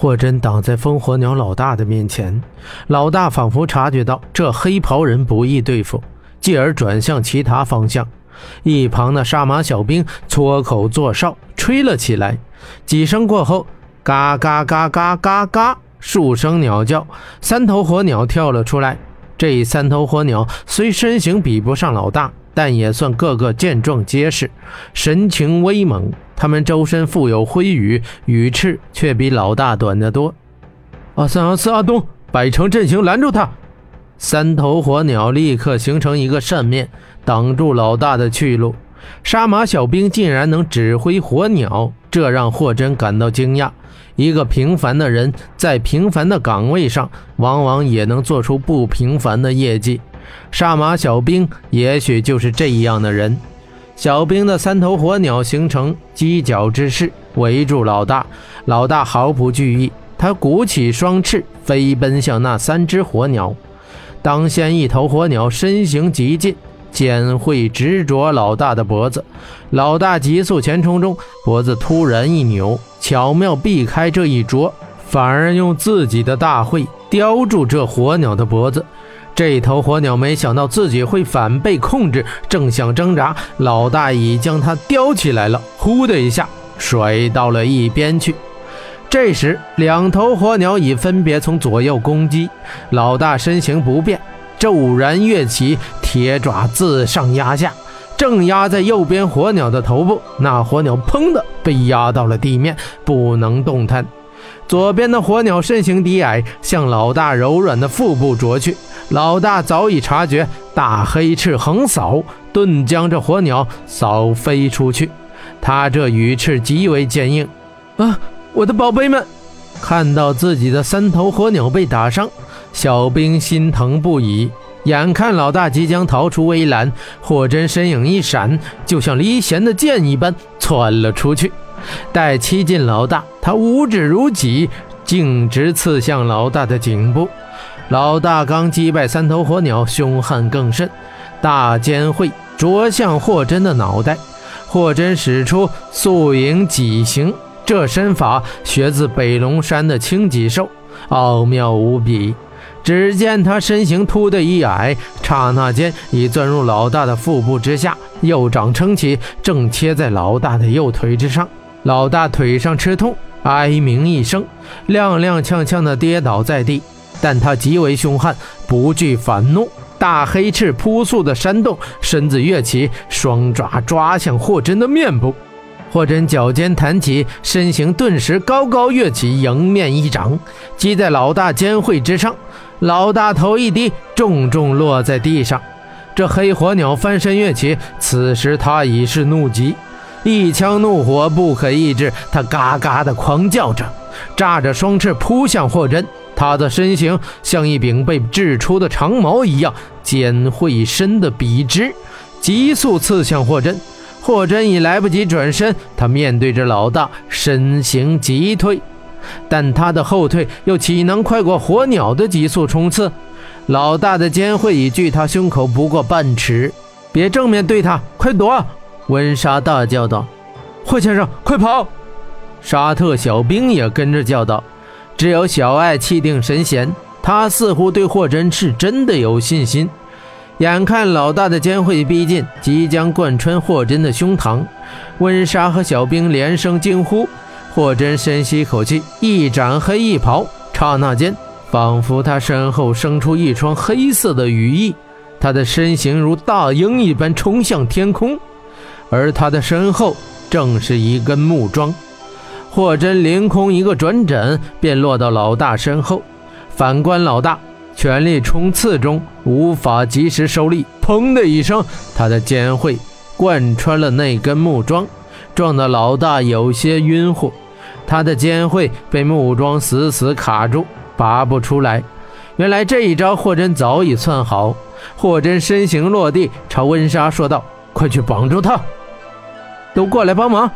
霍真挡在风火鸟老大的面前，老大仿佛察觉到这黑袍人不易对付，继而转向其他方向。一旁的杀马小兵搓口作哨，吹了起来。几声过后，嘎嘎嘎嘎嘎嘎，数声鸟叫，三头火鸟跳了出来。这三头火鸟虽身形比不上老大，但也算个个健壮结实，神情威猛。他们周身富有灰羽，羽翅却比老大短得多。阿三、阿四、阿东，摆成阵型拦住他！三头火鸟立刻形成一个扇面，挡住老大的去路。杀马小兵竟然能指挥火鸟，这让霍真感到惊讶。一个平凡的人，在平凡的岗位上，往往也能做出不平凡的业绩。杀马小兵也许就是这样的人。小兵的三头火鸟形成犄角之势，围住老大。老大毫不惧意，他鼓起双翅，飞奔向那三只火鸟。当先一头火鸟身形极近，剑会直啄老大的脖子。老大急速前冲中，脖子突然一扭，巧妙避开这一啄，反而用自己的大喙叼住这火鸟的脖子。这头火鸟没想到自己会反被控制，正想挣扎，老大已将它叼起来了，呼的一下甩到了一边去。这时，两头火鸟已分别从左右攻击，老大身形不变，骤然跃起，铁爪自上压下，正压在右边火鸟的头部。那火鸟砰的被压到了地面，不能动弹。左边的火鸟身形低矮，向老大柔软的腹部啄去。老大早已察觉，大黑翅横扫，顿将这火鸟扫飞出去。他这羽翅极为坚硬啊！我的宝贝们，看到自己的三头火鸟被打伤，小兵心疼不已。眼看老大即将逃出围栏，霍真身影一闪，就像离弦的箭一般窜了出去。待欺近老大，他五指如戟，径直刺向老大的颈部。老大刚击败三头火鸟，凶悍更甚，大尖喙啄向霍真的脑袋。霍真使出素影戟形，这身法学自北龙山的青脊兽，奥妙无比。只见他身形突的一矮，刹那间已钻入老大的腹部之下，右掌撑起，正切在老大的右腿之上。老大腿上吃痛，哀鸣一声，踉踉跄跄地跌倒在地。但他极为凶悍，不惧反怒，大黑翅扑速的扇动，身子跃起，双爪抓向霍真的面部。霍真脚尖弹起，身形顿时高高跃起，迎面一掌击在老大肩喙之上，老大头一低，重重落在地上。这黑火鸟翻身跃起，此时他已是怒极，一腔怒火不可抑制，他嘎嘎的狂叫着，炸着双翅扑向霍真。他的身形像一柄被掷出的长矛一样，尖喙深的笔直，急速刺向霍真。霍真已来不及转身，他面对着老大，身形急退，但他的后退又岂能快过火鸟的急速冲刺？老大的尖喙已距他胸口不过半尺，别正面对他，快躲！温莎大叫道：“霍先生，快跑！”沙特小兵也跟着叫道。只有小艾气定神闲，他似乎对霍真是真的有信心。眼看老大的尖会逼近，即将贯穿霍真的胸膛，温莎和小兵连声惊呼。霍真深吸口气，一展黑衣袍，刹那间，仿佛他身后生出一双黑色的羽翼，他的身形如大鹰一般冲向天空，而他的身后正是一根木桩。霍真凌空一个转枕，便落到老大身后。反观老大，全力冲刺中无法及时收力，砰的一声，他的肩会贯穿了那根木桩，撞得老大有些晕乎。他的肩会被木桩死死卡住，拔不出来。原来这一招霍真早已算好。霍真身形落地，朝温莎说道：“快去绑住他，都过来帮忙。”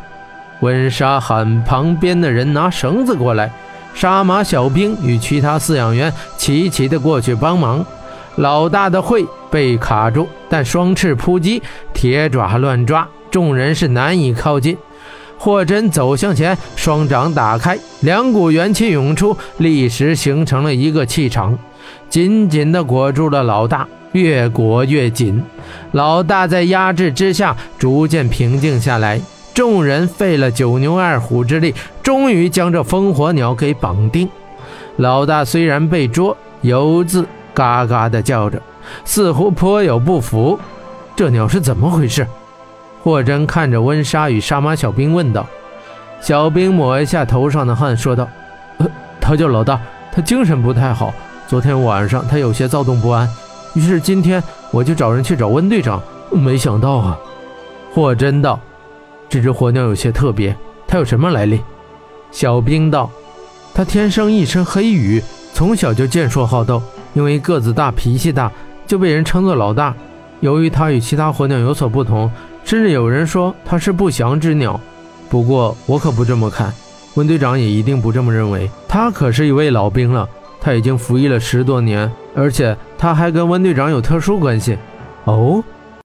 温莎喊旁边的人拿绳子过来，杀马小兵与其他饲养员齐齐的过去帮忙。老大的喙被卡住，但双翅扑击，铁爪乱抓，众人是难以靠近。霍真走向前，双掌打开，两股元气涌出，立时形成了一个气场，紧紧地裹住了老大，越裹越紧。老大在压制之下逐渐平静下来。众人费了九牛二虎之力，终于将这风火鸟给绑定。老大虽然被捉，犹自嘎嘎地叫着，似乎颇有不服。这鸟是怎么回事？霍真看着温莎与杀马小兵问道。小兵抹一下头上的汗，说道：“呃，他叫老大，他精神不太好。昨天晚上他有些躁动不安，于是今天我就找人去找温队长。没想到啊。”霍真道：“这只火鸟有些特别，它有什么来历？”小兵道：“它天生一身黑羽，从小就健硕好斗，因为个子大、脾气大，就被人称作老大。由于它与其他火鸟有所不同。”甚至有人说它是不祥之鸟，不过我可不这么看，温队长也一定不这么认为。他可是一位老兵了，他已经服役了十多年，而且他还跟温队长有特殊关系。哦，